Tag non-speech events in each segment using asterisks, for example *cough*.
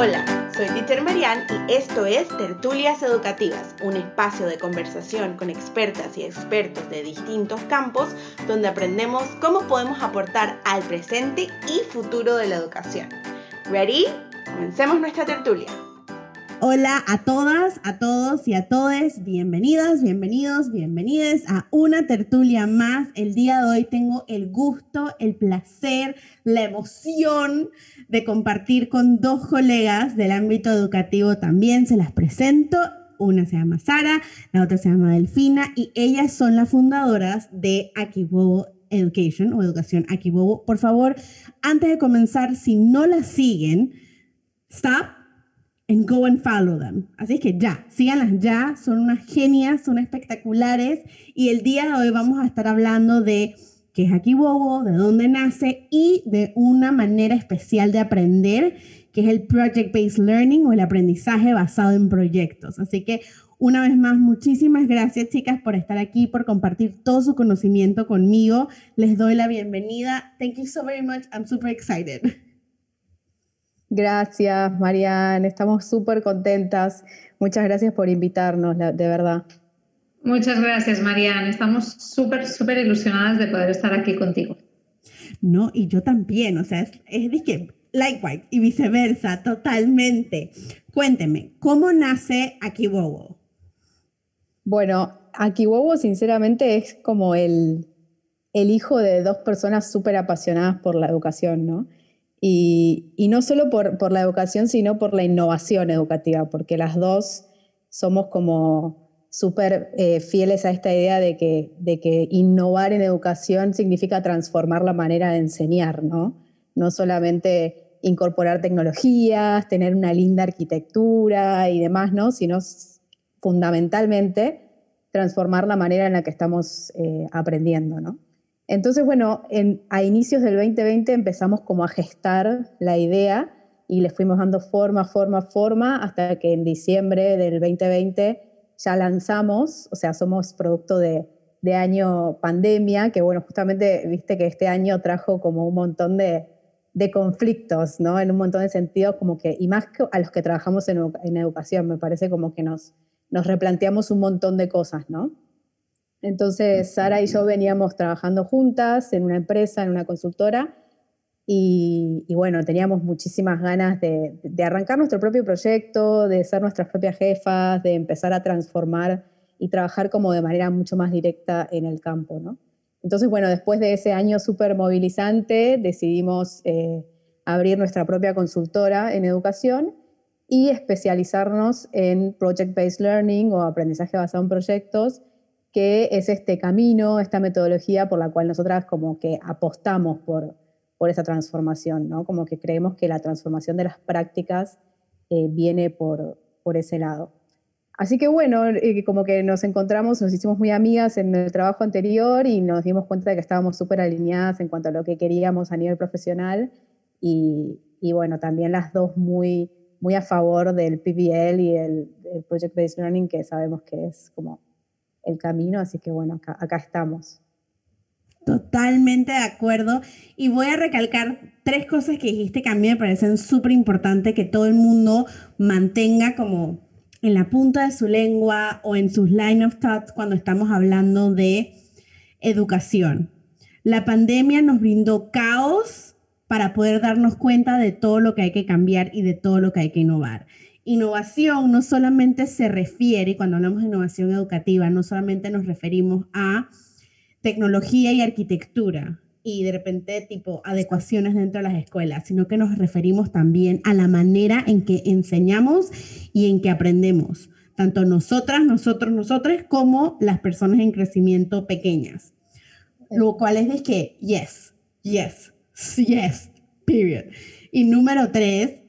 Hola, soy Teacher Marian y esto es Tertulias Educativas, un espacio de conversación con expertas y expertos de distintos campos donde aprendemos cómo podemos aportar al presente y futuro de la educación. ¿Ready? Comencemos nuestra tertulia. Hola a todas, a todos y a todes. Bienvenidas, bienvenidos, bienvenidas a una tertulia más. El día de hoy tengo el gusto, el placer, la emoción de compartir con dos colegas del ámbito educativo también. Se las presento. Una se llama Sara, la otra se llama Delfina y ellas son las fundadoras de Akibobo Education o Educación Akibobo. Por favor, antes de comenzar, si no las siguen, stop and go and follow them. Así que ya, síganlas ya, son unas genias, son espectaculares y el día de hoy vamos a estar hablando de qué es aquí Bobo, de dónde nace y de una manera especial de aprender, que es el Project Based Learning o el aprendizaje basado en proyectos. Así que una vez más, muchísimas gracias chicas por estar aquí, por compartir todo su conocimiento conmigo. Les doy la bienvenida. Thank you so very much. I'm super excited. Gracias, Marianne. Estamos súper contentas. Muchas gracias por invitarnos, de verdad. Muchas gracias, Marianne. Estamos súper, súper ilusionadas de poder estar aquí contigo. No, y yo también. O sea, es, de que, likewise, y viceversa, totalmente. Cuénteme, ¿cómo nace Akibobo? Bueno, Akibobo, sinceramente, es como el, el hijo de dos personas súper apasionadas por la educación, ¿no? Y, no solo por, la educación, sino por la innovación educativa, porque las dos somos como súper eh, fieles a esta idea de que, de que innovar en educación significa transformar la manera de enseñar, ¿no? No solamente incorporar tecnologías, tener una linda arquitectura y demás, ¿no? Sino fundamentalmente transformar la manera en la que estamos eh, aprendiendo, ¿no? Entonces, bueno, a inicios del 2020 empezamos como a gestar la idea y le fuimos dando forma, forma, forma, hasta que en diciembre del 2020 ya lanzamos, o sea, somos producto de, año pandemia, que bueno, justamente viste que este año trajo como un montón de, conflictos, ¿no? En un montón de sentidos, como que, y más que a los que trabajamos en, en educación, me parece como que nos replanteamos un montón de cosas, ¿no? Entonces, Sara y yo veníamos trabajando juntas en una empresa, en una consultora, y, bueno, teníamos muchísimas ganas de, arrancar nuestro propio proyecto, de ser nuestras propias jefas, de empezar a transformar y trabajar como de manera mucho más directa en el campo, ¿no? Entonces, bueno, después de ese año súper movilizante, decidimos eh, abrir nuestra propia consultora en educación y especializarnos en Project-Based Learning o aprendizaje basado en proyectos, que es este camino, esta metodología por la cual nosotras como que apostamos por, por esa transformación, ¿no? Como que creemos que la transformación de las prácticas eh, viene por, por ese lado. Así que bueno, eh, como que nos encontramos, nos hicimos muy amigas en el trabajo anterior y nos dimos cuenta de que estábamos súper alineadas en cuanto a lo que queríamos a nivel profesional y, y, bueno, también las dos muy, muy a favor del PBL y el, el Project Based Learning, que sabemos que es como el camino, así que bueno, acá, estamos. Totalmente de acuerdo. Y voy a recalcar tres cosas que dijiste que a mí me parecen súper importantes que todo el mundo mantenga como en la punta de su lengua o en sus line of thoughts cuando estamos hablando de educación. La pandemia nos brindó caos para poder darnos cuenta de todo lo que hay que cambiar y de todo lo que hay que innovar innovación no solamente se refiere, cuando hablamos de innovación educativa, no solamente nos referimos a tecnología y arquitectura y de repente tipo adecuaciones dentro de las escuelas, sino que nos referimos también a la manera en que enseñamos y en que aprendemos, tanto nosotras, nosotros, nosotros, como las personas en crecimiento pequeñas. Lo cual es de que, yes, yes, yes, period. Y número tres,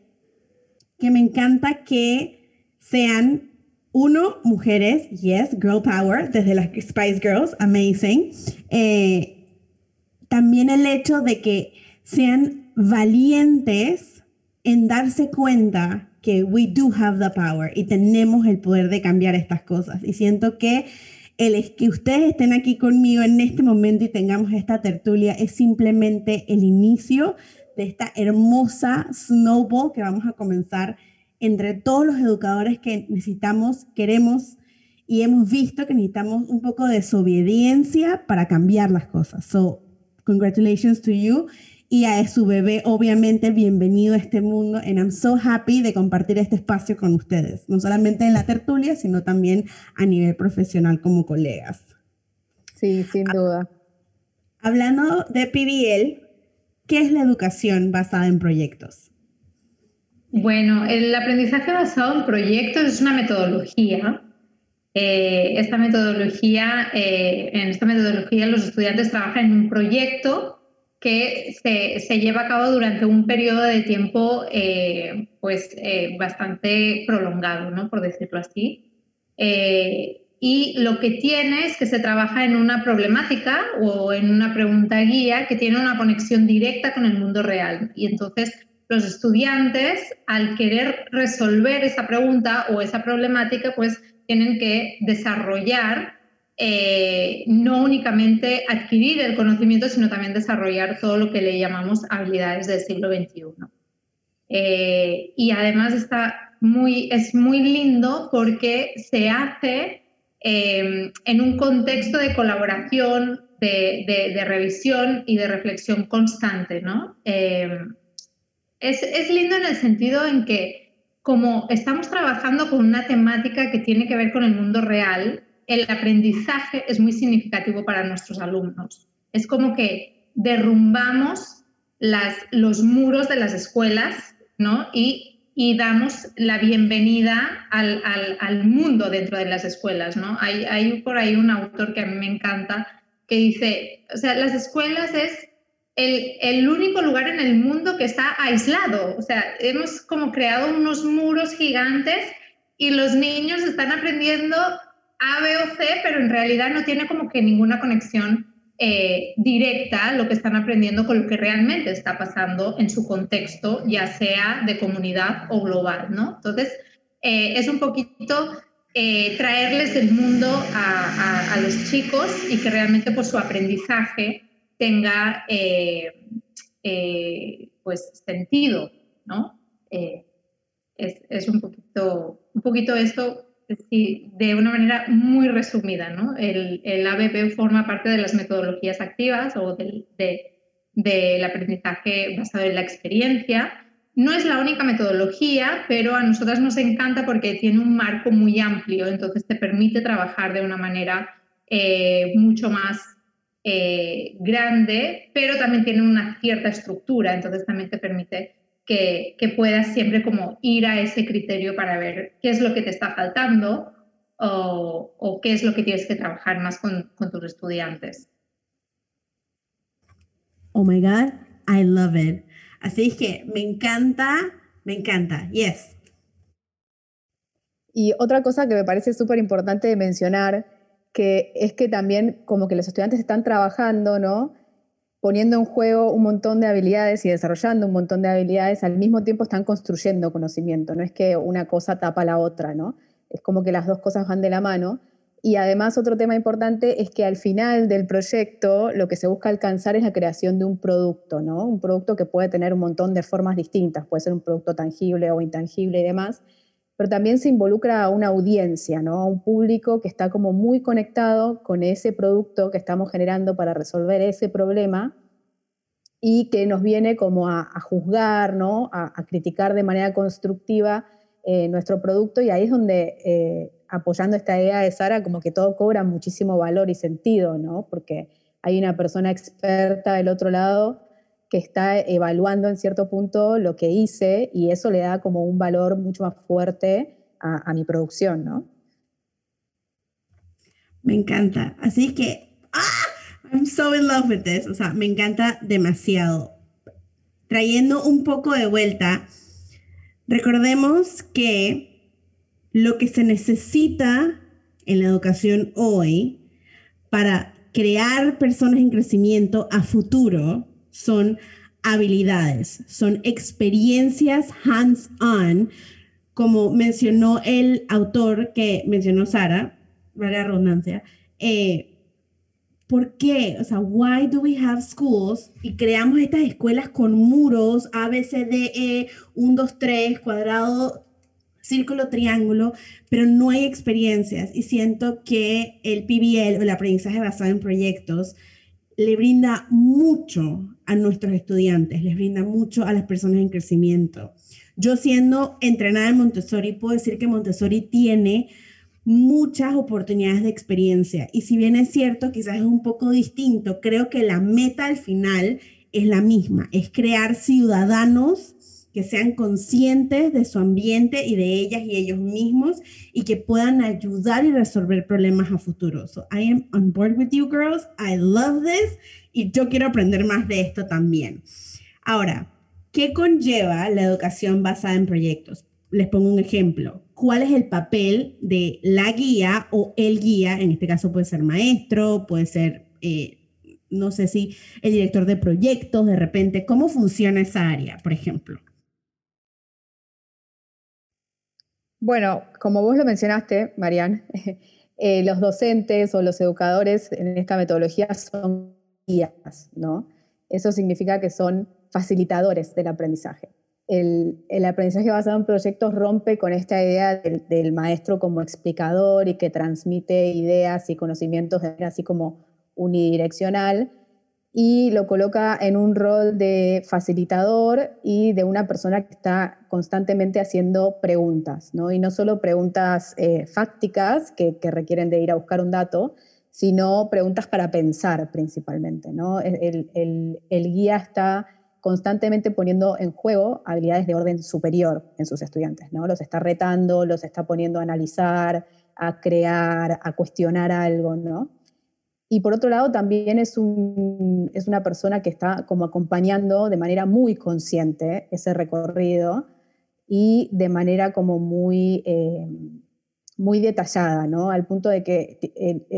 que me encanta que sean, uno, mujeres, yes, girl power, desde las Spice Girls, amazing. Eh, también el hecho de que sean valientes en darse cuenta que we do have the power y tenemos el poder de cambiar estas cosas. Y siento que el que ustedes estén aquí conmigo en este momento y tengamos esta tertulia es simplemente el inicio de esta hermosa snowball que vamos a comenzar entre todos los educadores que necesitamos, queremos y hemos visto que necesitamos un poco de desobediencia para cambiar las cosas. So, congratulations to you y a su bebé, obviamente, bienvenido a este mundo. And I'm so happy de compartir este espacio con ustedes, no solamente en la tertulia, sino también a nivel profesional como colegas. Sí, sin duda. Hablando de PBL, ¿qué es la educación basada en proyectos? Bueno, el aprendizaje basado en proyectos es una metodología. Eh, esta metodología, eh, en esta metodología los estudiantes trabajan en un proyecto que se, lleva a cabo durante un periodo de tiempo eh, pues, bastante prolongado, ¿no? por decirlo así. Y lo que tiene es que se trabaja en una problemática o en una pregunta guía que tiene una conexión directa con el mundo real. Y entonces los estudiantes, al querer resolver esa pregunta o esa problemática, pues tienen que desarrollar eh, no únicamente adquirir el conocimiento, sino también desarrollar todo lo que le llamamos habilidades del siglo XXI. Eh, y además está muy, es muy lindo porque se hace eh, en un contexto de colaboración, de, revisión y de reflexión constante. ¿no? Es, es lindo en el sentido en que como estamos trabajando con una temática que tiene que ver con el mundo real, el aprendizaje es muy significativo para nuestros alumnos. Es como que derrumbamos las, los muros de las escuelas ¿no? y, damos la bienvenida al, mundo dentro de las escuelas. ¿no? Hay, hay por ahí un autor que a mí me encanta que dice, o sea, las escuelas es el, el, único lugar en el mundo que está aislado. O sea, hemos como creado unos muros gigantes y los niños están aprendiendo a, B o C, pero en realidad no tiene como que ninguna conexión eh, directa lo que están aprendiendo con lo que realmente está pasando en su contexto, ya sea de comunidad o global, ¿no? Entonces, eh, es un poquito eh, traerles el mundo a, los chicos y que realmente pues, su aprendizaje tenga pues, sentido, ¿no? Es, es, un, poquito, un poquito esto de una manera muy resumida, ¿no? El, el, ABP forma parte de las metodologías activas o del, aprendizaje basado en la experiencia. No es la única metodología, pero a nosotras nos encanta porque tiene un marco muy amplio, entonces te permite trabajar de una manera eh, mucho más eh, grande, pero también tiene una cierta estructura, entonces también te permite que, puedas siempre como ir a ese criterio para ver qué es lo que te está faltando o, qué es lo que tienes que trabajar más con, tus estudiantes. Oh my God, I love it. Así que me encanta, me encanta. Yes. Y otra cosa que me parece súper importante de mencionar, que es que también como que los estudiantes están trabajando, ¿no? Poniendo en juego un montón de habilidades y desarrollando un montón de habilidades, al mismo tiempo están construyendo conocimiento. No es que una cosa tapa la otra, ¿no? Es como que las dos cosas van de la mano. Y además otro tema importante es que al final del proyecto lo que se busca alcanzar es la creación de un producto, ¿no? Un producto que puede tener un montón de formas distintas, puede ser un producto tangible o intangible y demás, pero también se involucra a una audiencia, ¿no? a un público que está como muy conectado con ese producto que estamos generando para resolver ese problema y que nos viene como a, juzgar, ¿no? a, criticar de manera constructiva eh, nuestro producto y ahí es donde, eh, apoyando esta idea de Sara, como que todo cobra muchísimo valor y sentido, ¿no? porque hay una persona experta del otro lado que está evaluando en cierto punto lo que hice y eso le da como un valor mucho más fuerte a, mi producción, ¿no? Me encanta. Así que, ¡ah! I'm so in love with this. O sea, me encanta demasiado. Trayendo un poco de vuelta, recordemos que lo que se necesita en la educación hoy para crear personas en crecimiento a futuro son habilidades, son experiencias hands-on, como mencionó el autor que mencionó Sara, la redundancia, eh, ¿por qué? O sea, why do we have schools? Y creamos estas escuelas con muros, A, B, C, D, E, 1, 2, 3, cuadrado, círculo, triángulo, pero no hay experiencias. Y siento que el PBL o el aprendizaje basado en proyectos le brinda mucho a nuestros estudiantes, les brinda mucho a las personas en crecimiento. Yo siendo entrenada en Montessori, puedo decir que Montessori tiene muchas oportunidades de experiencia. Y si bien es cierto, quizás es un poco distinto, creo que la meta al final es la misma, es crear ciudadanos que sean conscientes de su ambiente y de ellas y ellos mismos y que puedan ayudar y resolver problemas a futuro. So I am on board with you girls. I love this y yo quiero aprender más de esto también. Ahora, ¿qué conlleva la educación basada en proyectos? Les pongo un ejemplo. ¿Cuál es el papel de la guía o el guía? En este caso puede ser maestro, puede ser, eh, no sé si el director de proyectos, de repente. ¿Cómo funciona esa área, por ejemplo? Bueno, como vos lo mencionaste, Marian, *laughs* eh, los docentes o los educadores en esta metodología son guías, ¿no? Eso significa que son facilitadores del aprendizaje. El, aprendizaje basado en proyectos rompe con esta idea del, maestro como explicador y que transmite ideas y conocimientos así como unidireccional y lo coloca en un rol de facilitador y de una persona que está constantemente haciendo preguntas, ¿no? Y no solo preguntas eh, fácticas que, requieren de ir a buscar un dato, sino preguntas para pensar principalmente, ¿no? El, guía está constantemente poniendo en juego habilidades de orden superior en sus estudiantes, ¿no? Los está retando, los está poniendo a analizar, a crear, a cuestionar algo, ¿no? Y por otro lado, también es, un, es una persona que está como acompañando de manera muy consciente ese recorrido y de manera como muy, eh, muy detallada, ¿no? Al punto de que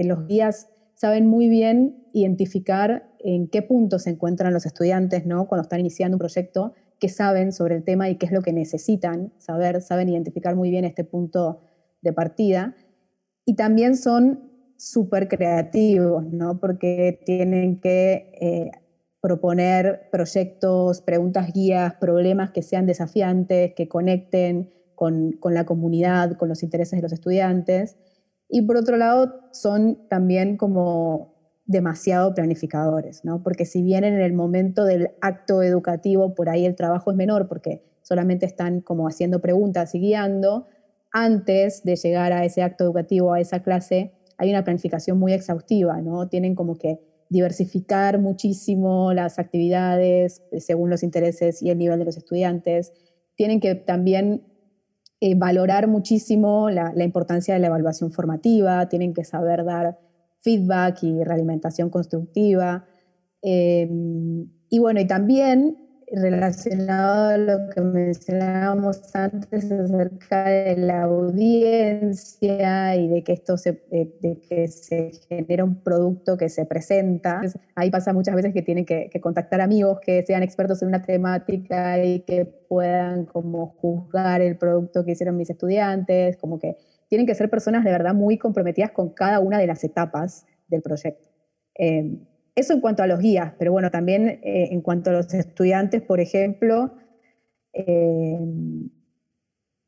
los guías saben muy bien identificar en qué punto se encuentran los estudiantes, ¿no? Cuando están iniciando un proyecto, qué saben sobre el tema y qué es lo que necesitan saber, saben identificar muy bien este punto de partida. Y también son súper creativos, ¿no? Porque tienen que eh, proponer proyectos, preguntas guías, problemas que sean desafiantes, que conecten con, con, la comunidad, con los intereses de los estudiantes. Y por otro lado, son también como demasiado planificadores, ¿no? Porque si bien en el momento del acto educativo por ahí el trabajo es menor porque solamente están como haciendo preguntas y guiando, antes de llegar a ese acto educativo, a esa clase, hay una planificación muy exhaustiva, ¿no? Tienen como que diversificar muchísimo las actividades eh, según los intereses y el nivel de los estudiantes. Tienen que también eh, valorar muchísimo la, importancia de la evaluación formativa, tienen que saber dar feedback y realimentación constructiva. Eh, y bueno, y también relacionado a lo que mencionábamos antes acerca de la audiencia y de que esto se, de, que se genera un producto que se presenta. Ahí pasa muchas veces que tienen que, contactar amigos que sean expertos en una temática y que puedan como juzgar el producto que hicieron mis estudiantes, como que tienen que ser personas de verdad muy comprometidas con cada una de las etapas del proyecto. Eh, eso en cuanto a los guías, pero bueno, también eh, en cuanto a los estudiantes, por ejemplo, eh,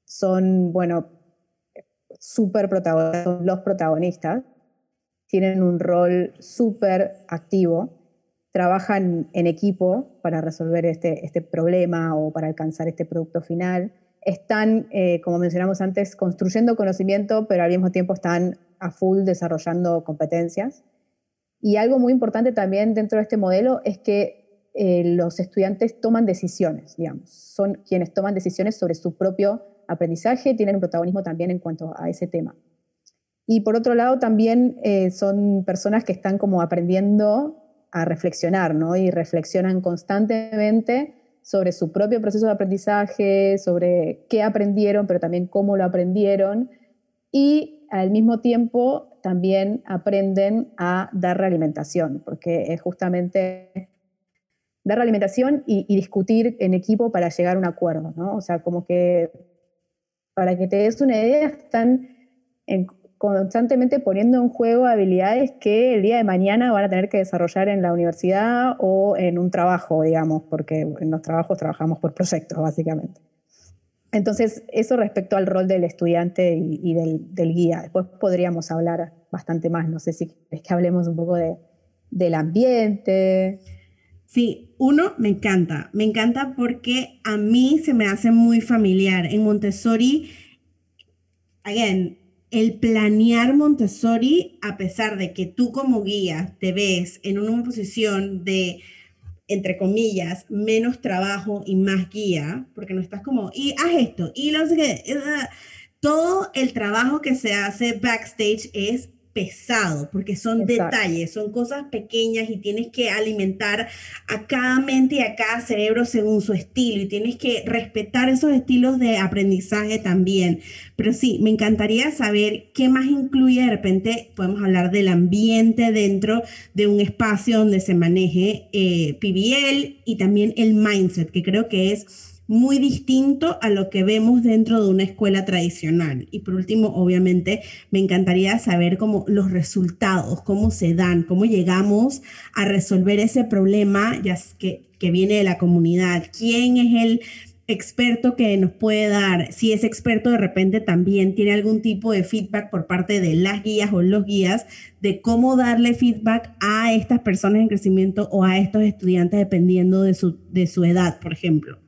son, bueno, súper protagonistas, los protagonistas, tienen un rol súper activo, trabajan en equipo para resolver este, este, problema o para alcanzar este producto final. Están, eh, como mencionamos antes, construyendo conocimiento, pero al mismo tiempo están a full desarrollando competencias. Y algo muy importante también dentro de este modelo es que eh, los estudiantes toman decisiones, digamos, son quienes toman decisiones sobre su propio aprendizaje, tienen un protagonismo también en cuanto a ese tema. Y por otro lado, también eh, son personas que están como aprendiendo a reflexionar, ¿no? Y reflexionan constantemente sobre su propio proceso de aprendizaje, sobre qué aprendieron, pero también cómo lo aprendieron. Y al mismo tiempo también aprenden a dar realimentación, porque es justamente dar realimentación y, y discutir en equipo para llegar a un acuerdo, ¿no? O sea, como que, para que te des una idea, están constantemente poniendo en juego habilidades que el día de mañana van a tener que desarrollar en la universidad o en un trabajo, digamos, porque en los trabajos trabajamos por proyectos, básicamente. Entonces, eso respecto al rol del estudiante y, del, guía. Después podríamos hablar bastante más, no sé si es que hablemos un poco de, del ambiente. Sí, uno, me encanta. Me encanta porque a mí se me hace muy familiar. En Montessori, again, el planear Montessori, a pesar de que tú como guía te ves en una posición de, entre comillas, menos trabajo y más guía, porque no estás como, y haz esto, y lo sé qué, todo el trabajo que se hace backstage es pesado, porque son detalles, son cosas pequeñas y tienes que alimentar a cada mente y a cada cerebro según su estilo y tienes que respetar esos estilos de aprendizaje también. Pero sí, me encantaría saber qué más incluye de repente, podemos hablar del ambiente dentro de un espacio donde se maneje eh, PBL y también el mindset, que creo que es muy distinto a lo que vemos dentro de una escuela tradicional. Y por último, obviamente, me encantaría saber cómo los resultados, cómo se dan, cómo llegamos a resolver ese problema ya que, que viene de la comunidad. ¿Quién es el experto que nos puede dar, si ese experto de repente también tiene algún tipo de feedback por parte de las guías o los guías de cómo darle feedback a estas personas en crecimiento o a estos estudiantes dependiendo de su, de su edad, por ejemplo.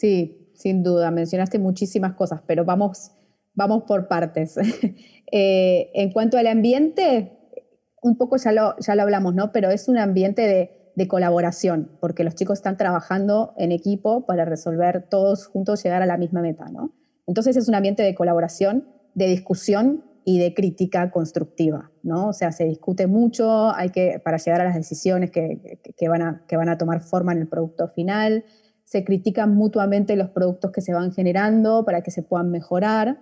Sí, sin duda, mencionaste muchísimas cosas, pero vamos, vamos por partes. *laughs* Eh, en cuanto al ambiente, un poco ya lo, ya lo hablamos, ¿no? Pero es un ambiente de, de, colaboración, porque los chicos están trabajando en equipo para resolver todos juntos, llegar a la misma meta, ¿no? Entonces es un ambiente de colaboración, de discusión y de crítica constructiva, ¿no? O sea, se discute mucho, hay que, para llegar a las decisiones que, que, van, a, que van a tomar forma en el producto final, se critican mutuamente los productos que se van generando para que se puedan mejorar.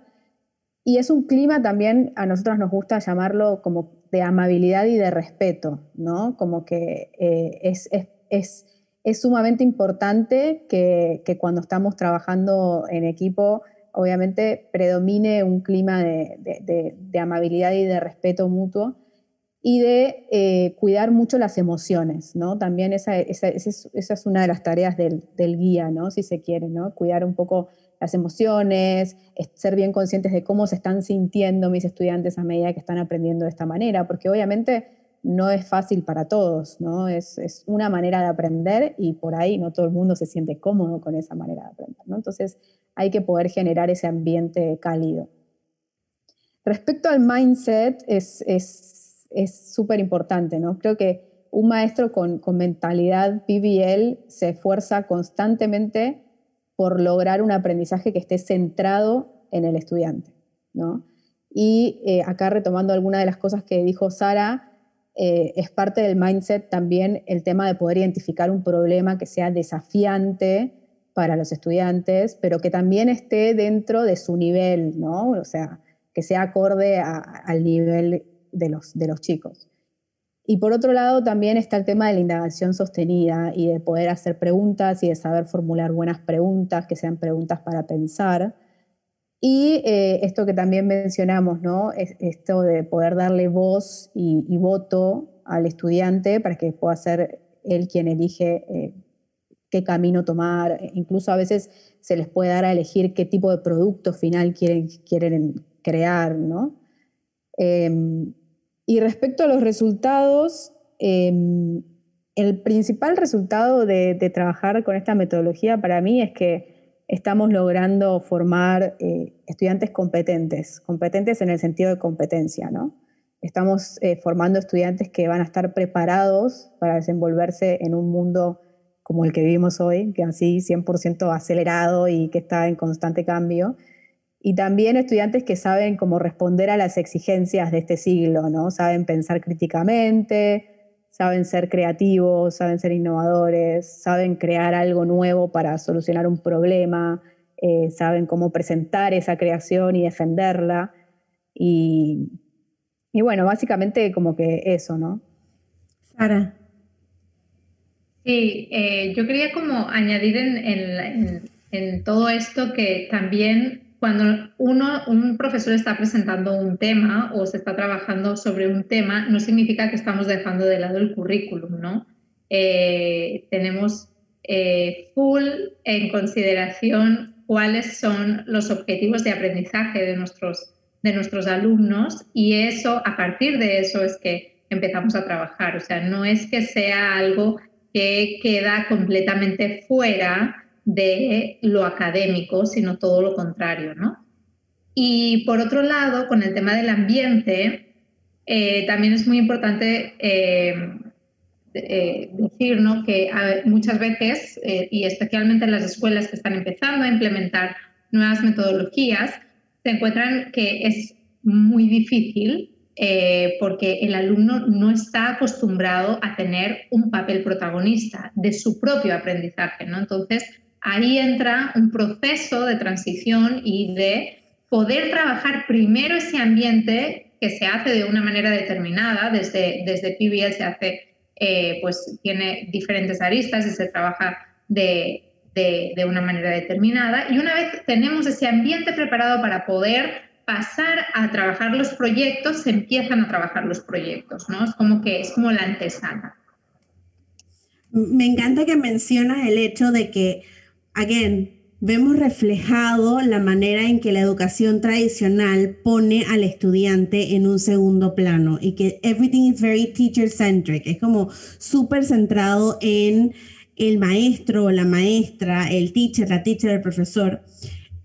Y es un clima también, a nosotros nos gusta llamarlo como de amabilidad y de respeto, ¿no? Como que eh, es, es, es, sumamente importante que, que, cuando estamos trabajando en equipo, obviamente predomine un clima de, de amabilidad y de respeto mutuo y de eh, cuidar mucho las emociones, ¿no? También esa, esa, es una de las tareas del, del, guía, ¿no? Si se quiere, ¿no? Cuidar un poco las emociones, ser bien conscientes de cómo se están sintiendo mis estudiantes a medida que están aprendiendo de esta manera, porque obviamente no es fácil para todos, ¿no? Es, es una manera de aprender y por ahí no todo el mundo se siente cómodo con esa manera de aprender, ¿no? Entonces hay que poder generar ese ambiente cálido. Respecto al mindset, es, es es súper importante, ¿no? Creo que un maestro con, mentalidad PBL se esfuerza constantemente por lograr un aprendizaje que esté centrado en el estudiante, ¿no? Y eh, acá retomando alguna de las cosas que dijo Sara, eh, es parte del mindset también el tema de poder identificar un problema que sea desafiante para los estudiantes, pero que también esté dentro de su nivel, ¿no? O sea, que sea acorde al nivel de los, de los chicos. Y por otro lado, también está el tema de la indagación sostenida y de poder hacer preguntas y de saber formular buenas preguntas, que sean preguntas para pensar. Y eh, esto que también mencionamos, ¿no? Es esto de poder darle voz y, voto al estudiante para que pueda ser él quien elige eh, qué camino tomar. Incluso a veces se les puede dar a elegir qué tipo de producto final quieren, quieren crear, ¿no? Em, y respecto a los resultados, em, el principal resultado de, trabajar con esta metodología para mí es que estamos logrando formar eh, estudiantes competentes, competentes en el sentido de competencia, ¿no? Estamos eh, formando estudiantes que van a estar preparados para desenvolverse en un mundo como el que vivimos hoy, que así 100% acelerado y que está en constante cambio y también estudiantes que saben cómo responder a las exigencias de este siglo, ¿no? Saben pensar críticamente, saben ser creativos, saben ser innovadores, saben crear algo nuevo para solucionar un problema, eh, saben cómo presentar esa creación y defenderla. Y, bueno, básicamente como que eso, ¿no? Sara. Sí, eh, yo quería como añadir en en todo esto que también cuando uno, un profesor está presentando un tema o se está trabajando sobre un tema, no significa que estamos dejando de lado el currículum, ¿no? Eh, tenemos eh, full en consideración cuáles son los objetivos de aprendizaje de nuestros, de nuestros alumnos y eso, a partir de eso es que empezamos a trabajar. O sea, no es que sea algo que queda completamente fuera de lo académico, sino todo lo contrario, ¿no? Y por otro lado, con el tema del ambiente, eh, también es muy importante eh, eh, decir ¿no? que muchas veces, y especialmente en las escuelas que están empezando a implementar nuevas metodologías, se encuentran que es muy difícil porque el alumno no está acostumbrado a tener un papel protagonista de su propio aprendizaje. ¿no? Entonces, ahí entra un proceso de transición y de poder trabajar primero ese ambiente que se hace de una manera determinada, desde, desde PBL se hace, eh, pues tiene diferentes aristas y se trabaja de, de, una manera determinada. Y una vez tenemos ese ambiente preparado para poder pasar a trabajar los proyectos, se empiezan a trabajar los proyectos, ¿no? Es como que es como la antesana. Me encanta que mencionas el hecho de que again, vemos reflejado la manera en que la educación tradicional pone al estudiante en un segundo plano y que everything is very teacher centric, es como súper centrado en el maestro o la maestra, el teacher, la teacher, el profesor,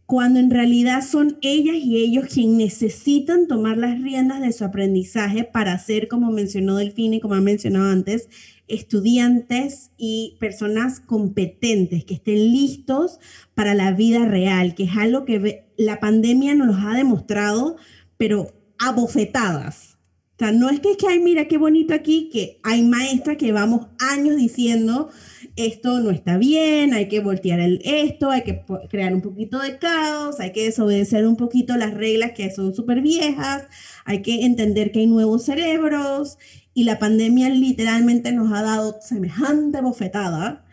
cuando en realidad son ellas y ellos quienes necesitan tomar las riendas de su aprendizaje para ser, como mencionó Delfine y como ha mencionado antes, estudiantes y personas competentes que estén listos para la vida real, que es algo que la pandemia nos ha demostrado, pero a bofetadas. O sea, no es que es que, ay, mira qué bonito aquí, que hay maestras que vamos años diciendo, esto no está bien, hay que voltear el esto, hay que crear un poquito de caos, hay que desobedecer un poquito las reglas que son súper viejas, hay que entender que hay nuevos cerebros y la pandemia literalmente nos ha dado semejante bofetada.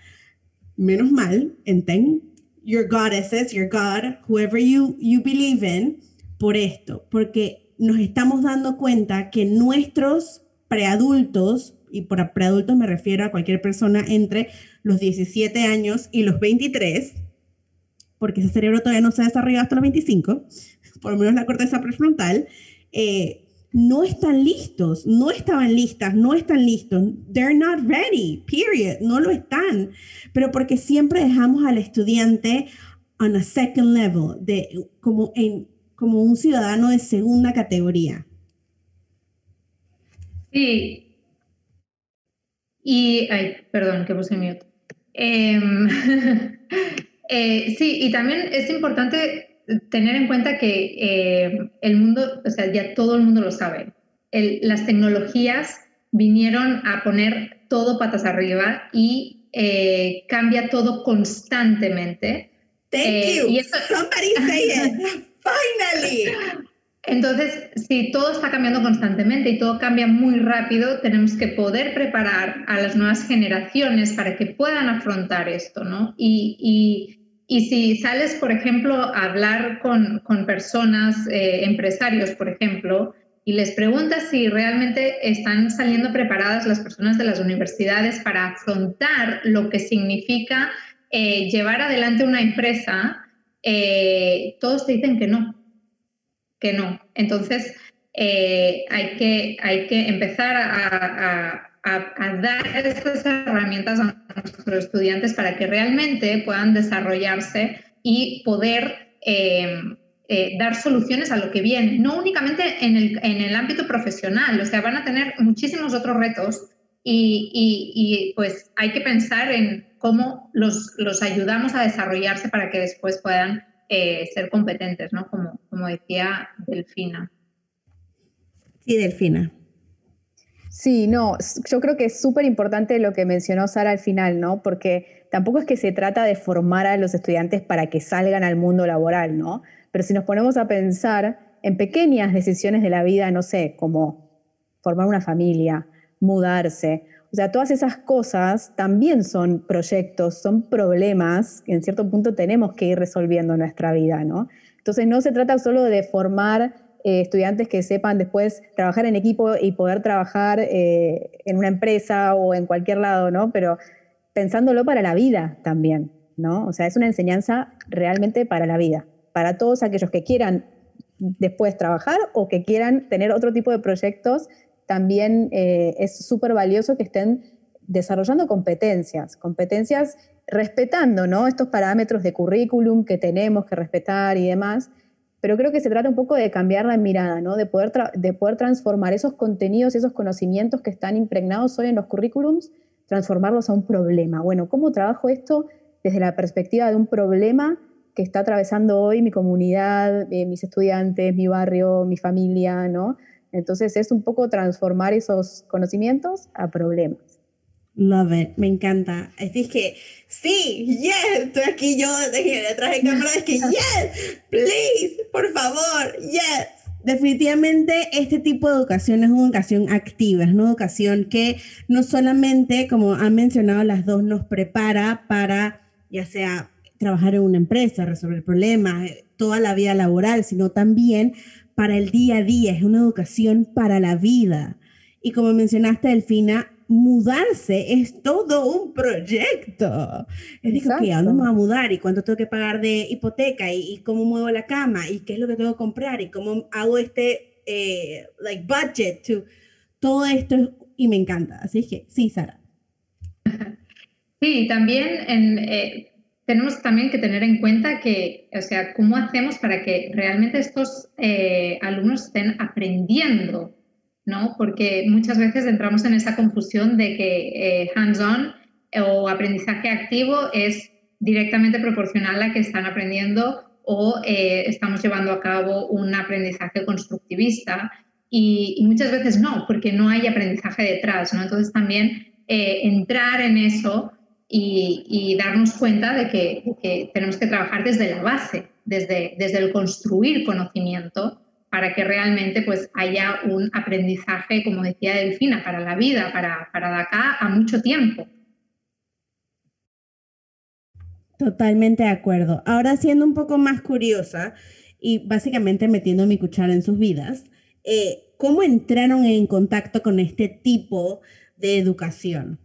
Menos mal, enten, your goddesses, your God, whoever you, you believe in, por esto, porque nos estamos dando cuenta que nuestros preadultos, y por preadultos me refiero a cualquier persona entre los 17 años y los 23, porque ese cerebro todavía no se ha desarrollado hasta los 25, por lo menos la corteza prefrontal, eh, no están listos, no estaban listas, no están listos. They're not ready, period. No lo están. Pero porque siempre dejamos al estudiante on a second level, de, como, en, como un ciudadano de segunda categoría. Sí. Y, ay, perdón, que puse mute. Em, *laughs* eh, sí, y también es importante tener en cuenta que eh, el mundo, o sea, ya todo el mundo lo sabe. las tecnologías vinieron a poner todo patas arriba y eh, cambia todo constantemente. Thank eh, you. Somebody say it. *laughs* Finally. Entonces, si todo está cambiando constantemente y todo cambia muy rápido, tenemos que poder preparar a las nuevas generaciones para que puedan afrontar esto, ¿no? y y si sales, por ejemplo, a hablar con, personas, eh, empresarios, por ejemplo, y les preguntas si realmente están saliendo preparadas las personas de las universidades para afrontar lo que significa eh, llevar adelante una empresa, eh, todos te dicen que no, que no. Entonces, hay, que, hay que empezar a, dar estas herramientas a nuestros estudiantes para que realmente puedan desarrollarse y poder eh, eh, dar soluciones a lo que viene, no únicamente en el, en el, ámbito profesional, o sea, van a tener muchísimos otros retos y, y, pues hay que pensar en cómo los, los, ayudamos a desarrollarse para que después puedan eh, ser competentes, ¿no? Como, como decía Delfina. Sí, Delfina. Sí, no, yo creo que es súper importante lo que mencionó Sara al final, ¿no? Porque tampoco es que se trata de formar a los estudiantes para que salgan al mundo laboral, ¿no? Pero si nos ponemos a pensar en pequeñas decisiones de la vida, no sé, como formar una familia, mudarse, O sea, todas esas cosas también son proyectos, son problemas que en cierto punto tenemos que ir resolviendo en nuestra vida, ¿no? Entonces no se trata solo de formar eh, estudiantes que sepan después trabajar en equipo y poder trabajar eh, en una empresa o en cualquier lado, ¿no? Pero pensándolo para la vida también, ¿no? O sea, es una enseñanza realmente para la vida, para todos aquellos que quieran después trabajar o que quieran tener otro tipo de proyectos, también eh, es súper valioso que estén desarrollando competencias, competencias respetando ¿no? estos parámetros de currículum que tenemos que respetar y demás, pero creo que se trata un poco de cambiar la mirada, ¿no? de, poder de poder transformar esos contenidos, esos conocimientos que están impregnados hoy en los currículums, transformarlos a un problema. Bueno, ¿cómo trabajo esto desde la perspectiva de un problema que está atravesando hoy mi comunidad, eh, mis estudiantes, mi barrio, mi familia? ¿no? Entonces es un poco transformar esos conocimientos a problemas. Love it, me encanta. Es que, sí, yes, estoy aquí yo detrás de cámara, es que, yes, please, por favor, yes. Definitivamente este tipo de educación es una educación activa, es una educación que no solamente, como han mencionado las dos, nos prepara para ya sea trabajar en una empresa, resolver problemas, eh, toda la vida laboral, sino también para el día a día, es una educación para la vida. Y como mencionaste, Delfina, mudarse es todo un proyecto. Es decir, ¿a dónde me voy a mudar? ¿Y cuánto tengo que pagar de hipoteca? ¿Y, cómo muevo la cama? ¿Y qué es lo que tengo que comprar? ¿Y cómo hago este, eh, like, budget? To, todo esto, y me encanta. Así que, sí, Sara. Sí, también en, eh, tenemos también que tener en cuenta que, o sea, cómo hacemos para que realmente estos eh, alumnos estén aprendiendo ¿no? Porque muchas veces entramos en esa confusión de que eh, hands-on o aprendizaje activo es directamente proporcional a que están aprendiendo o eh, estamos llevando a cabo un aprendizaje constructivista y, muchas veces no, porque no hay aprendizaje detrás, ¿no? Entonces también eh, entrar en eso y, darnos cuenta de que, de que, tenemos que trabajar desde la base, desde, desde el construir conocimiento para que realmente pues, haya un aprendizaje, como decía Delfina, para la vida, para, para de acá a mucho tiempo. Totalmente de acuerdo. Ahora siendo un poco más curiosa y básicamente metiendo mi cuchara en sus vidas, eh, ¿cómo entraron en contacto con este tipo de educación?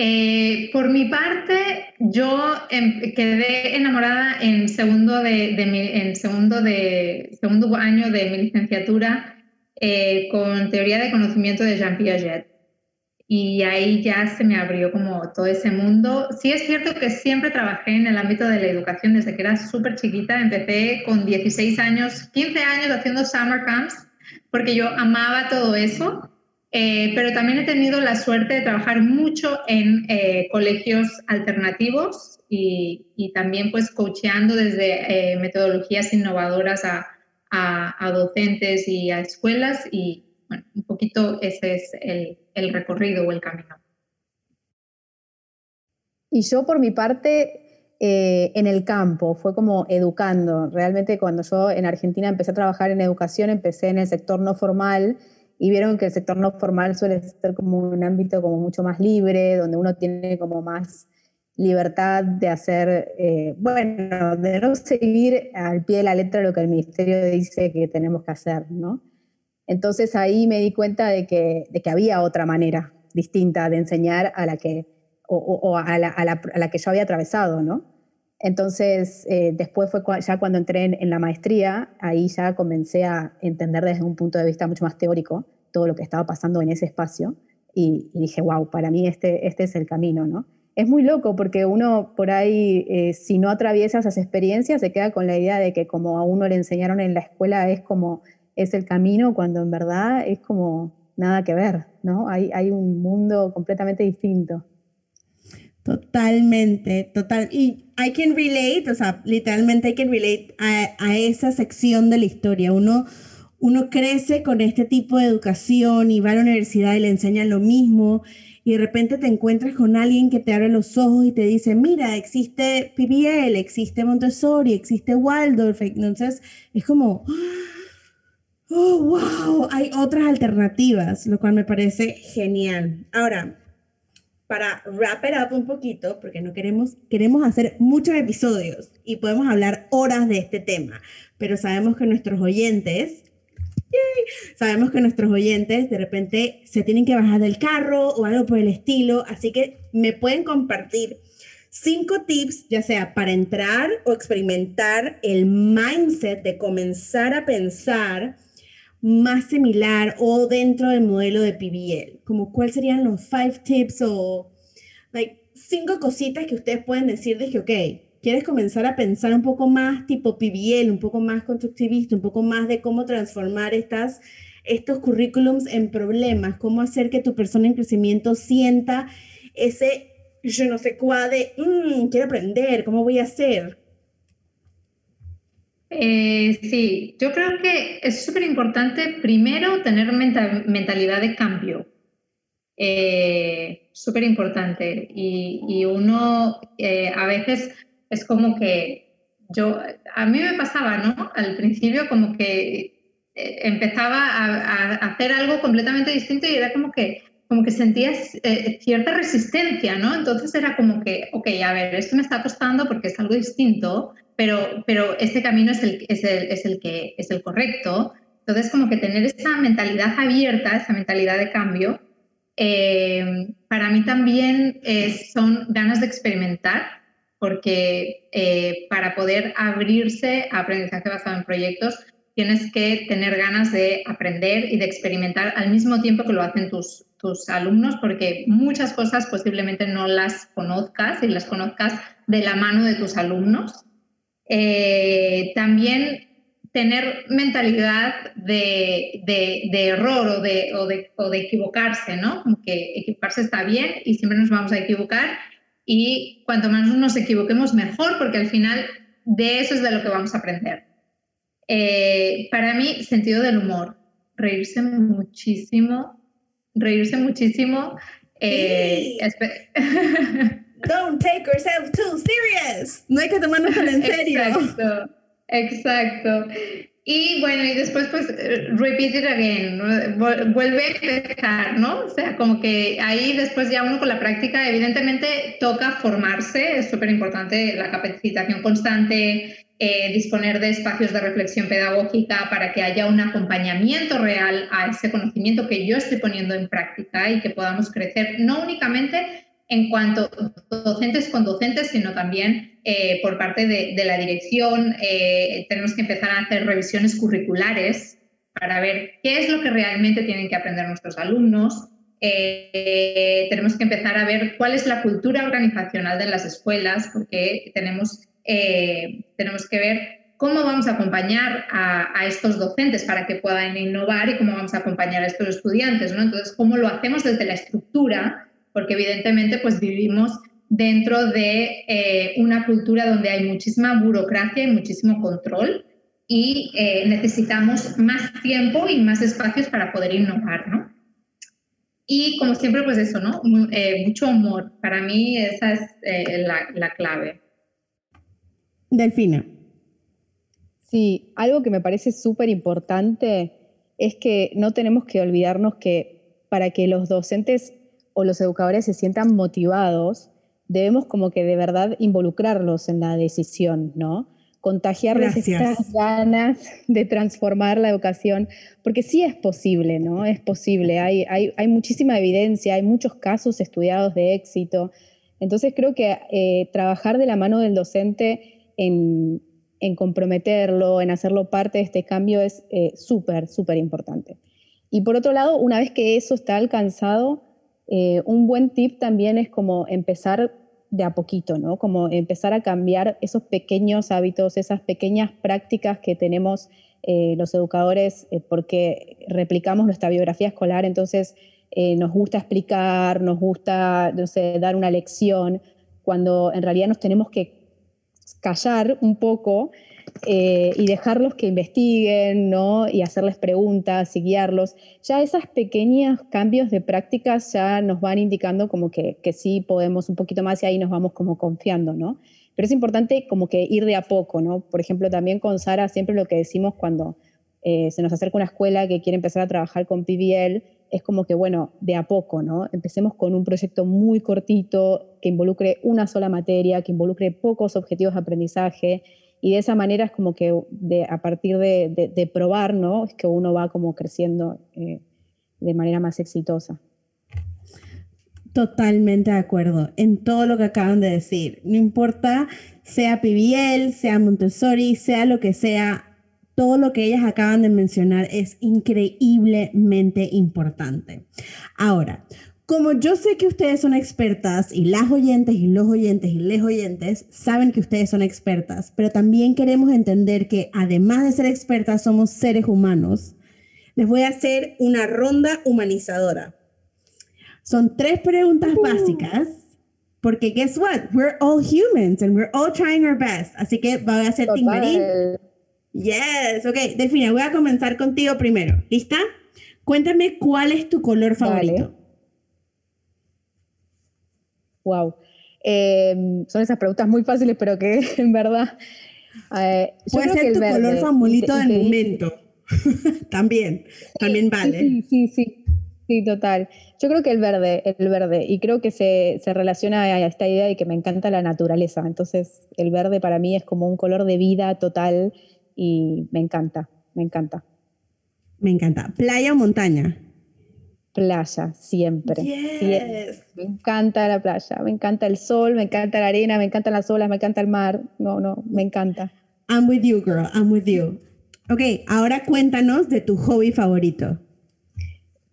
Eh, por mi parte, yo em, quedé enamorada en segundo, de, en segundo, de, segundo año de mi licenciatura eh, con teoría de conocimiento de Jean Piaget. Y ahí ya se me abrió como todo ese mundo. Sí es cierto que siempre trabajé en el ámbito de la educación desde que era súper chiquita. Empecé con 16 años, 15 años haciendo summer camps, porque yo amaba todo eso. Eh, pero también he tenido la suerte de trabajar mucho en eh, colegios alternativos y, también pues coacheando desde eh, metodologías innovadoras a, docentes y a escuelas y bueno, un poquito ese es el, el recorrido o el camino. Y yo por mi parte en el campo, fue como educando. Realmente cuando yo en Argentina empecé a trabajar en educación, empecé en el sector no formal y vieron que el sector no formal suele ser como un ámbito como mucho más libre, donde uno tiene como más libertad de hacer, eh, bueno, de no seguir al pie de la letra lo que el ministerio dice que tenemos que hacer, ¿no? Entonces ahí me di cuenta de que, de que había otra manera distinta de enseñar a la que, o, a, la, a, la, a, la, que yo había atravesado, ¿no? Entonces, eh, después fue ya cuando entré en, la maestría, ahí ya comencé a entender desde un punto de vista mucho más teórico todo lo que estaba pasando en ese espacio y, dije, wow, para mí este, este es el camino, ¿no? Es muy loco porque uno por ahí, eh, si no atraviesa esas experiencias, se queda con la idea de que como a uno le enseñaron en la escuela es como es el camino, cuando en verdad es como nada que ver, ¿no? Hay, hay un mundo completamente distinto. Totalmente, total. Y I can relate, o sea, literalmente I can relate a, esa sección de la historia. Uno, uno crece con este tipo de educación y va a la universidad y le enseñan lo mismo y de repente te encuentras con alguien que te abre los ojos y te dice, mira, existe PBL, existe Montessori, existe Waldorf. Entonces es como, *gasps* oh, wow, hay otras alternativas, lo cual me parece genial. Ahora, para wrap it up un poquito, porque no queremos, queremos hacer muchos episodios y podemos hablar horas de este tema, pero sabemos que nuestros oyentes, sabemos que nuestros oyentes de repente se tienen que bajar del carro o algo por el estilo, así que me pueden compartir cinco tips, ya sea para entrar o experimentar el mindset de comenzar a pensar más similar o dentro del modelo de PBL? Como cuáles serían los five tips o like, cinco cositas que ustedes pueden decir de que, ok, quieres comenzar a pensar un poco más tipo PBL, un poco más constructivista, un poco más de cómo transformar estas, estos currículums en problemas, cómo hacer que tu persona en crecimiento sienta ese, yo no sé cuál de, mm, quiero aprender, ¿cómo voy a hacer? Eh, sí, yo creo que es súper importante primero tener mentalidad de cambio. Eh, súper importante. Y, uno eh, a veces es como que yo, a mí me pasaba, ¿no? Al principio como que empezaba a, hacer algo completamente distinto y era como que como que sentías cierta resistencia, ¿no? Entonces era como que, ok, a ver, esto me está costando porque es algo distinto, pero, pero este camino es el, es, es el que es el correcto. Entonces, como que tener esa mentalidad abierta, esa mentalidad de cambio, eh, para mí también son ganas de experimentar, porque eh, para poder abrirse a aprendizaje basado en proyectos, tienes que tener ganas de aprender y de experimentar al mismo tiempo que lo hacen tus, tus alumnos, porque muchas cosas posiblemente no las conozcas y las conozcas de la mano de tus alumnos. Eh, también tener mentalidad de, error o de, o, de, equivocarse, ¿no? que equivocarse está bien y siempre nos vamos a equivocar y cuanto más nos equivoquemos mejor porque al final de eso es de lo que vamos a aprender. Eh, para mí, sentido del humor, reírse muchísimo, reírse muchísimo. Eh, *laughs* Don't take yourself too serious. No hay que tomarnos tan en serio. Exacto, exacto. Y bueno, y después pues repeat it again, vuelve a empezar, ¿no? O sea, como que ahí después ya uno con la práctica evidentemente toca formarse, es súper importante la capacitación constante, eh, disponer de espacios de reflexión pedagógica para que haya un acompañamiento real a ese conocimiento que yo estoy poniendo en práctica y que podamos crecer no únicamente en cuanto docentes con docentes, sino también eh, por parte de, la dirección. Eh, tenemos que empezar a hacer revisiones curriculares para ver qué es lo que realmente tienen que aprender nuestros alumnos. Tenemos que empezar a ver cuál es la cultura organizacional de las escuelas, porque tenemos, tenemos que ver cómo vamos a acompañar a, a, estos docentes para que puedan innovar y cómo vamos a acompañar a estos estudiantes. ¿no? Entonces, cómo lo hacemos desde la estructura porque evidentemente pues vivimos dentro de eh, una cultura donde hay muchísima burocracia y muchísimo control y eh, necesitamos más tiempo y más espacios para poder innovar, ¿no? Y como siempre, pues eso, ¿no? Eh, mucho humor. Para mí esa es la, la clave. Delfina. Sí, algo que me parece súper importante es que no tenemos que olvidarnos que para que los docentes o los educadores se sientan motivados, debemos como que de verdad involucrarlos en la decisión, ¿no? Contagiarles estas ganas de transformar la educación, porque sí es posible, ¿no? Es posible, hay, hay, muchísima evidencia, hay muchos casos estudiados de éxito. Entonces creo que eh, trabajar de la mano del docente en, comprometerlo, en hacerlo parte de este cambio es eh, súper, súper importante. Y por otro lado, una vez que eso está alcanzado, eh, un buen tip también es como empezar de a poquito, ¿no? Como empezar a cambiar esos pequeños hábitos, esas pequeñas prácticas que tenemos eh, los educadores eh, porque replicamos nuestra biografía escolar, entonces nos gusta explicar, nos gusta, no sé, dar una lección, cuando en realidad nos tenemos que callar un poco eh, y dejarlos que investiguen, ¿no? Y hacerles preguntas y guiarlos. Ya esos pequeños cambios de prácticas ya nos van indicando como que, que sí podemos un poquito más y ahí nos vamos como confiando, ¿no? Pero es importante como que ir de a poco, ¿no? Por ejemplo, también con Sara siempre lo que decimos cuando, eh, se nos acerca una escuela que quiere empezar a trabajar con PBL, es como que, bueno, de a poco, ¿no? Empecemos con un proyecto muy cortito, que involucre una sola materia, que involucre pocos objetivos de aprendizaje, y de esa manera es como que a partir de, probar, ¿no? Es que uno va como creciendo eh, de manera más exitosa. Totalmente de acuerdo en todo lo que acaban de decir. No importa sea PBL, sea Montessori, sea lo que sea, todo lo que ellas acaban de mencionar es increíblemente importante. Ahora, como yo sé que ustedes son expertas y las oyentes y los oyentes y les oyentes saben que ustedes son expertas, pero también queremos entender que además de ser expertas somos seres humanos, les voy a hacer una ronda humanizadora. Son tres preguntas básicas porque guess what? We're all humans and we're all trying our best. Así que va a ser Timberín Yes, ok. Delfina, voy a comenzar contigo primero. ¿Lista? Cuéntame cuál es tu color favorito. Wow. Em, son esas preguntas muy fáciles, pero que *laughs* en verdad. Eh, Puede ser tu color favorito del momento. *laughs* también, también vale. Sí, sí, sí, sí, total. Yo creo que el verde, el verde, y creo que se, se relaciona a esta idea de que me encanta la naturaleza. Entonces, el verde para mí es como un color de vida total y me encanta, me encanta. Me encanta. ¿Playa o montaña? Playa, siempre. Me encanta la playa, me encanta el sol, me encanta la arena, me encantan las olas, me encanta el mar. No, no, me encanta. I'm with you, girl, I'm with you. Ok, ahora cuéntanos de tu hobby favorito.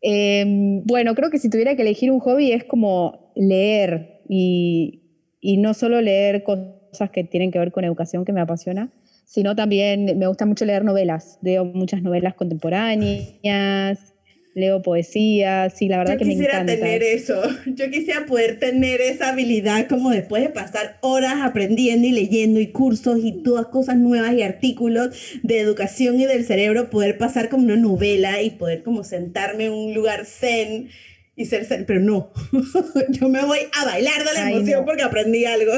Em, bueno, creo que si tuviera que elegir un hobby es como leer y, y no solo leer cosas que tienen que ver con educación, que me apasiona, sino también me gusta mucho leer novelas. Leo muchas novelas contemporáneas, leo poesía, sí, la verdad que me encanta. Yo quisiera tener eso, yo quisiera poder tener esa habilidad como después de pasar horas aprendiendo y leyendo y cursos y todas cosas nuevas y artículos de educación y del cerebro, poder pasar como una novela y poder como sentarme en un lugar zen y ser zen, pero no, *laughs* yo me voy a bailar de la emoción porque aprendí algo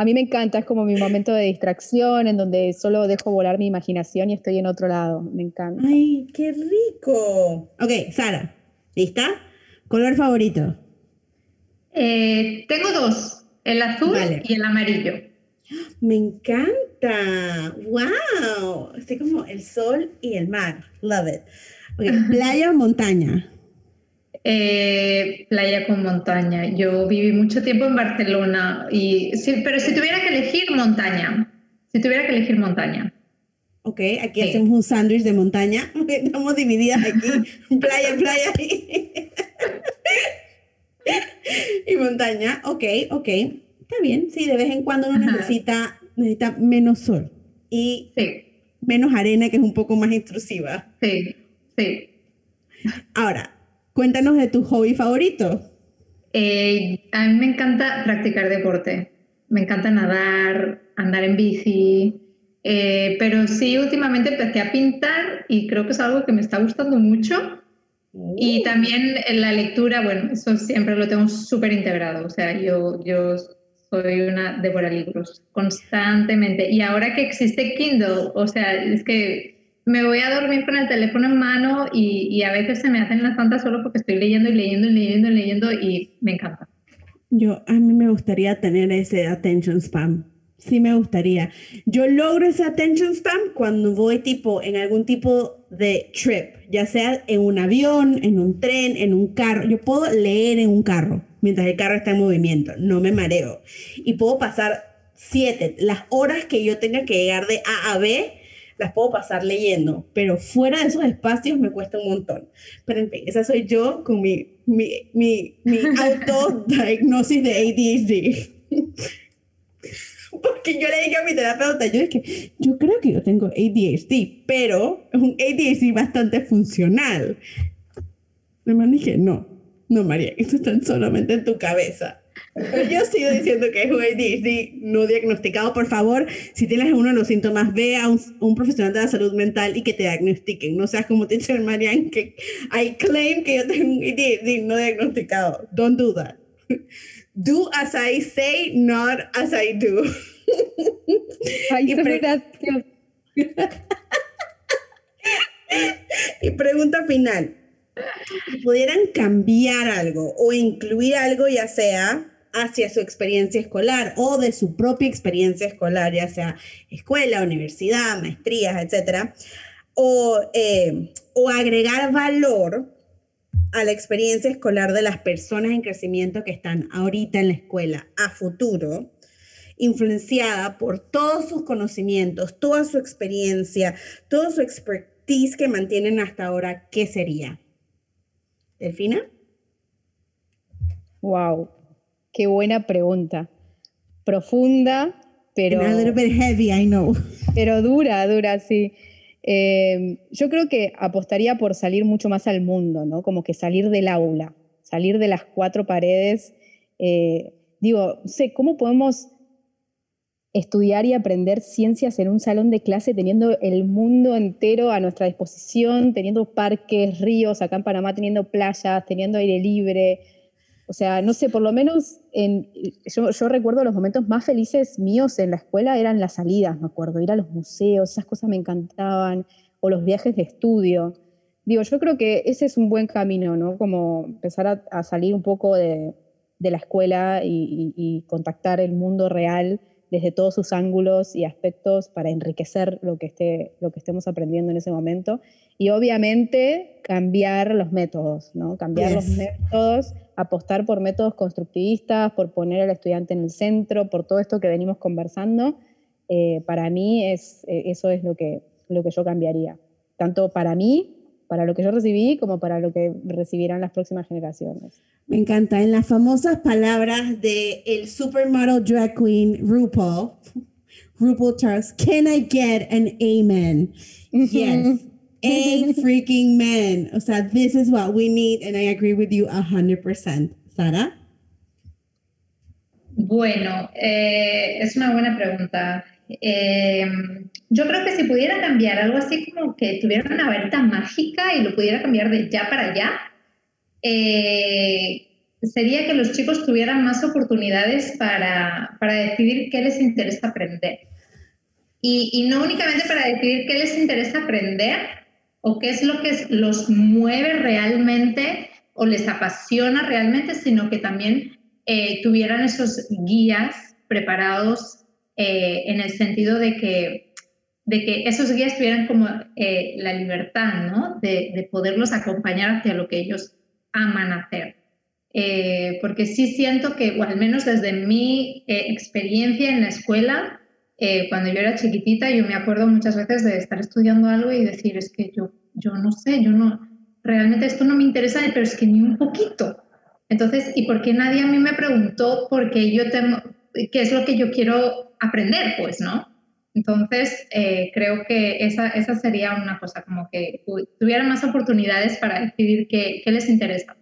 a mí me encanta, es como mi momento de distracción en donde solo dejo volar mi imaginación y estoy en otro lado. Me encanta. ¡Ay, qué rico! Ok, Sara, ¿lista? ¿Color favorito? Eh, tengo dos, el azul y el amarillo. Me encanta. ¡Wow! Estoy como el sol y el mar. Love it. Okay, *laughs* ¿Playa o montaña? Eh, playa con montaña. Yo viví mucho tiempo en Barcelona, y, pero si tuviera que elegir montaña, si tuviera que elegir montaña. Ok, aquí hacemos un sándwich de montaña. *laughs* Estamos divididas aquí, *laughs* playa, playa y, *laughs* y montaña. Ok, ok. Está bien, sí, de vez en cuando uno necesita, necesita menos sol y menos arena, que es un poco más intrusiva. Sí, sí. Ahora, Cuéntanos de tu hobby favorito. Eh, a mí me encanta practicar deporte. Me encanta nadar, andar en bici. Eh, pero sí, últimamente empecé a pintar y creo que es algo que me está gustando mucho. Y uh. también en la lectura, bueno, eso siempre lo tengo súper integrado. O sea, yo, yo soy una devora libros constantemente. Y ahora que existe Kindle, o sea, es que me voy a dormir con el teléfono en mano y, a veces se me hacen las tantas solo porque estoy leyendo y leyendo y leyendo y leyendo y me encanta. Yo, a mí me gustaría tener ese attention spam. Sí me gustaría. Yo logro ese attention spam cuando voy tipo en algún tipo de trip, ya sea en un avión, en un tren, en un carro. Yo puedo leer en un carro mientras el carro está en movimiento, no me mareo. Y puedo pasar siete, las horas que yo tenga que llegar de A a B las puedo pasar leyendo, pero fuera de esos espacios me cuesta un montón. Pero en fin, esa soy yo con mi, mi, mi, mi *laughs* autodiagnosis de ADHD. *laughs* Porque yo le dije a mi terapeuta, yo que yo creo que yo tengo ADHD, pero es un ADHD bastante funcional. Me dije, no, no, María, esto está solamente en tu cabeza. Yo sigo diciendo que es un ADHD no diagnosticado. Por favor, si tienes uno de los síntomas, ve a un, profesional de la salud mental y que te diagnostiquen. No seas como te dice Marian, que I claim que yo tengo un ADHD no diagnosticado. Don't do that. Do as I say, not as I do. Ay, y *laughs* pregunta final. Si pudieran cambiar algo o incluir algo, ya sea hacia su experiencia escolar o de su propia experiencia escolar, ya sea escuela, universidad, maestrías, etcétera, o, eh, o agregar valor a la experiencia escolar de las personas en crecimiento que están ahorita en la escuela a futuro, influenciada por todos sus conocimientos, toda su experiencia, todo su expertise que mantienen hasta ahora, ¿qué sería? Delfina? Wow, qué buena pregunta. Profunda, pero... a little bit heavy, I know. Pero dura, dura, sí. Eh, yo creo que apostaría por salir mucho más al mundo, ¿no? Como que salir del aula, salir de las cuatro paredes. Eh, digo, sé, ¿cómo podemos estudiar y aprender ciencias en un salón de clase teniendo el mundo entero a nuestra disposición, teniendo parques, ríos, acá en Panamá teniendo playas, teniendo aire libre. O sea, no sé, por lo menos en, yo, recuerdo los momentos más felices míos en la escuela eran las salidas, me acuerdo, ir a los museos, esas cosas me encantaban, o los viajes de estudio. Digo, yo creo que ese es un buen camino, ¿no? Como empezar a, salir un poco de, la escuela y contactar el mundo real desde todos sus ángulos y aspectos para enriquecer lo que, esté, lo que estemos aprendiendo en ese momento. Y obviamente cambiar los métodos, ¿no? Cambiar yes. los métodos, apostar por métodos constructivistas, por poner al estudiante en el centro, por todo esto que venimos conversando. Eh, para mí es, eh, eso es lo que, lo que yo cambiaría, tanto para mí para lo que yo recibí como para lo que recibirán las próximas generaciones. Me encanta. En las famosas palabras de el supermodel drag queen RuPaul, *laughs* RuPaul Charles, can I get an amen? *laughs* Yes. a freaking man. O sea, this is what we need and I agree with you 100%. Sara? Bueno, eh, es una buena pregunta. Eh, yo creo que si pudiera cambiar algo así como que tuviera una varita mágica y lo pudiera cambiar de ya para allá, eh, sería que los chicos tuvieran más oportunidades para, para decidir qué les interesa aprender. Y, y, no únicamente para decidir qué les interesa aprender o qué es lo que los mueve realmente o les apasiona realmente, sino que también eh, tuvieran esos guías preparados eh, en el sentido de que, de que esos guías tuvieran como eh, la libertad, ¿no? De, de, poderlos acompañar hacia lo que ellos aman hacer. Eh, porque sí siento que, o al menos desde mi eh, experiencia en la escuela, cuando yo era chiquitita, yo me acuerdo muchas veces de estar estudiando algo y decir, es que yo, yo no sé, yo no, realmente esto no me interesa, pero es que ni un poquito. Entonces, ¿y por qué nadie a mí me preguntó por qué yo tengo, qué es lo que yo quiero aprender, pues, ¿no? Entonces, eh, creo que esa, esa, sería una cosa, como que tuvieran más oportunidades para decidir qué, qué les interesa.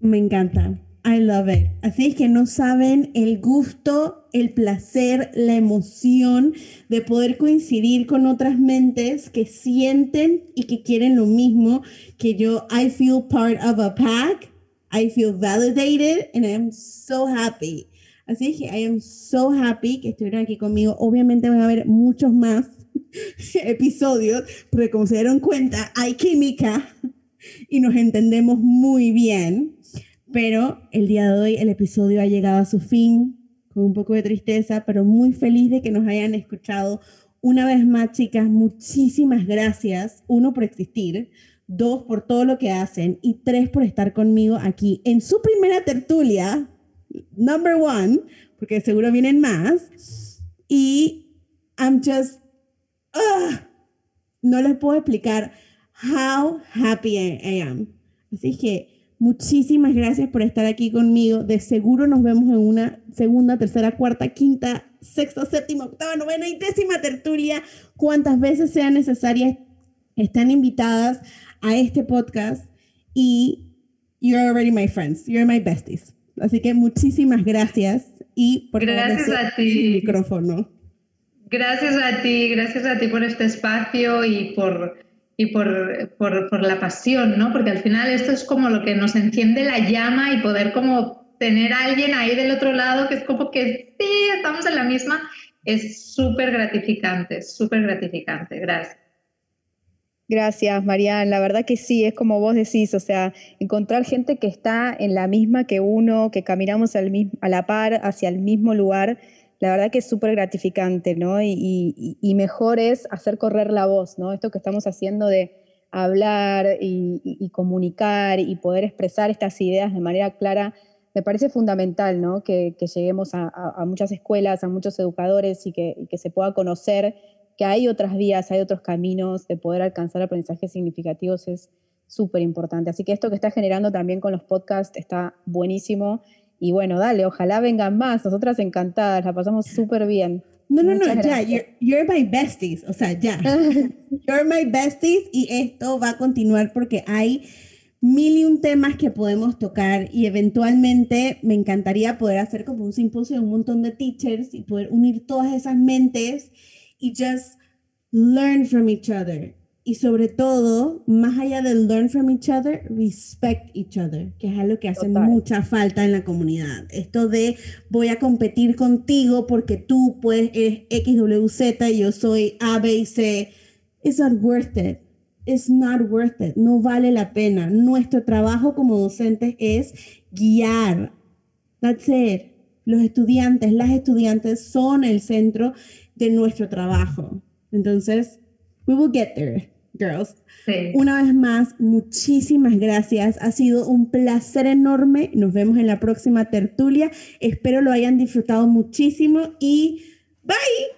Me encanta. I love it. Así es que no saben el gusto, el placer, la emoción de poder coincidir con otras mentes que sienten y que quieren lo mismo que yo. I feel part of a pack. I feel validated and I am so happy. Así que I am so happy que estuvieran aquí conmigo. Obviamente van a haber muchos más *laughs* episodios, porque como se dieron cuenta, hay química y nos entendemos muy bien. Pero el día de hoy el episodio ha llegado a su fin, con un poco de tristeza, pero muy feliz de que nos hayan escuchado. Una vez más, chicas, muchísimas gracias. Uno, por existir dos por todo lo que hacen y tres por estar conmigo aquí en su primera tertulia, number one, porque seguro vienen más. Y I'm just, uh, no les puedo explicar how happy I am. Así que muchísimas gracias por estar aquí conmigo. De seguro nos vemos en una segunda, tercera, cuarta, quinta, sexta, séptima, octava, novena y décima tertulia, cuantas veces sean necesarias. Están invitadas a este podcast y you're already my friends, you're my besties. Así que muchísimas gracias y por gracias a ti. el micrófono. Gracias a ti, gracias a ti por este espacio y por y por, por, por, la pasión, ¿no? Porque al final esto es como lo que nos enciende la llama y poder como tener a alguien ahí del otro lado que es como que sí, estamos en la misma es súper gratificante, súper gratificante. Gracias. Gracias, Marian. La verdad que sí, es como vos decís, o sea, encontrar gente que está en la misma que uno, que caminamos al a la par hacia el mismo lugar, la verdad que es súper gratificante, ¿no? Y, mejor es hacer correr la voz, ¿no? Esto que estamos haciendo de hablar y, comunicar y poder expresar estas ideas de manera clara, me parece fundamental, ¿no? Que, lleguemos a, muchas escuelas, a muchos educadores y que, que se pueda conocer que hay otras vías, hay otros caminos de poder alcanzar aprendizajes significativos es súper importante. Así que esto que está generando también con los podcasts está buenísimo. Y bueno, dale, ojalá vengan más. Nosotras encantadas, la pasamos súper bien. No, no, no, ya, you're, my besties, o sea, ya. *laughs* you're my besties y esto va a continuar porque hay mil y un temas que podemos tocar y eventualmente me encantaría poder hacer como un simposio de un montón de teachers y poder unir todas esas mentes y just learn from each other. Y sobre todo, más allá del learn from each other, respect each other, que es algo que hace mucha falta en la comunidad. Esto de voy a competir contigo porque tú pues eres XWZ y yo soy A, B y C. It's not worth it. It's not worth it. No vale la pena. Nuestro trabajo como docentes es guiar. That's it. Los estudiantes, las estudiantes son el centro de nuestro trabajo. Entonces, we will get there, girls. Una vez más, muchísimas gracias. Ha sido un placer enorme. Nos vemos en la próxima tertulia. Espero lo hayan disfrutado muchísimo y bye.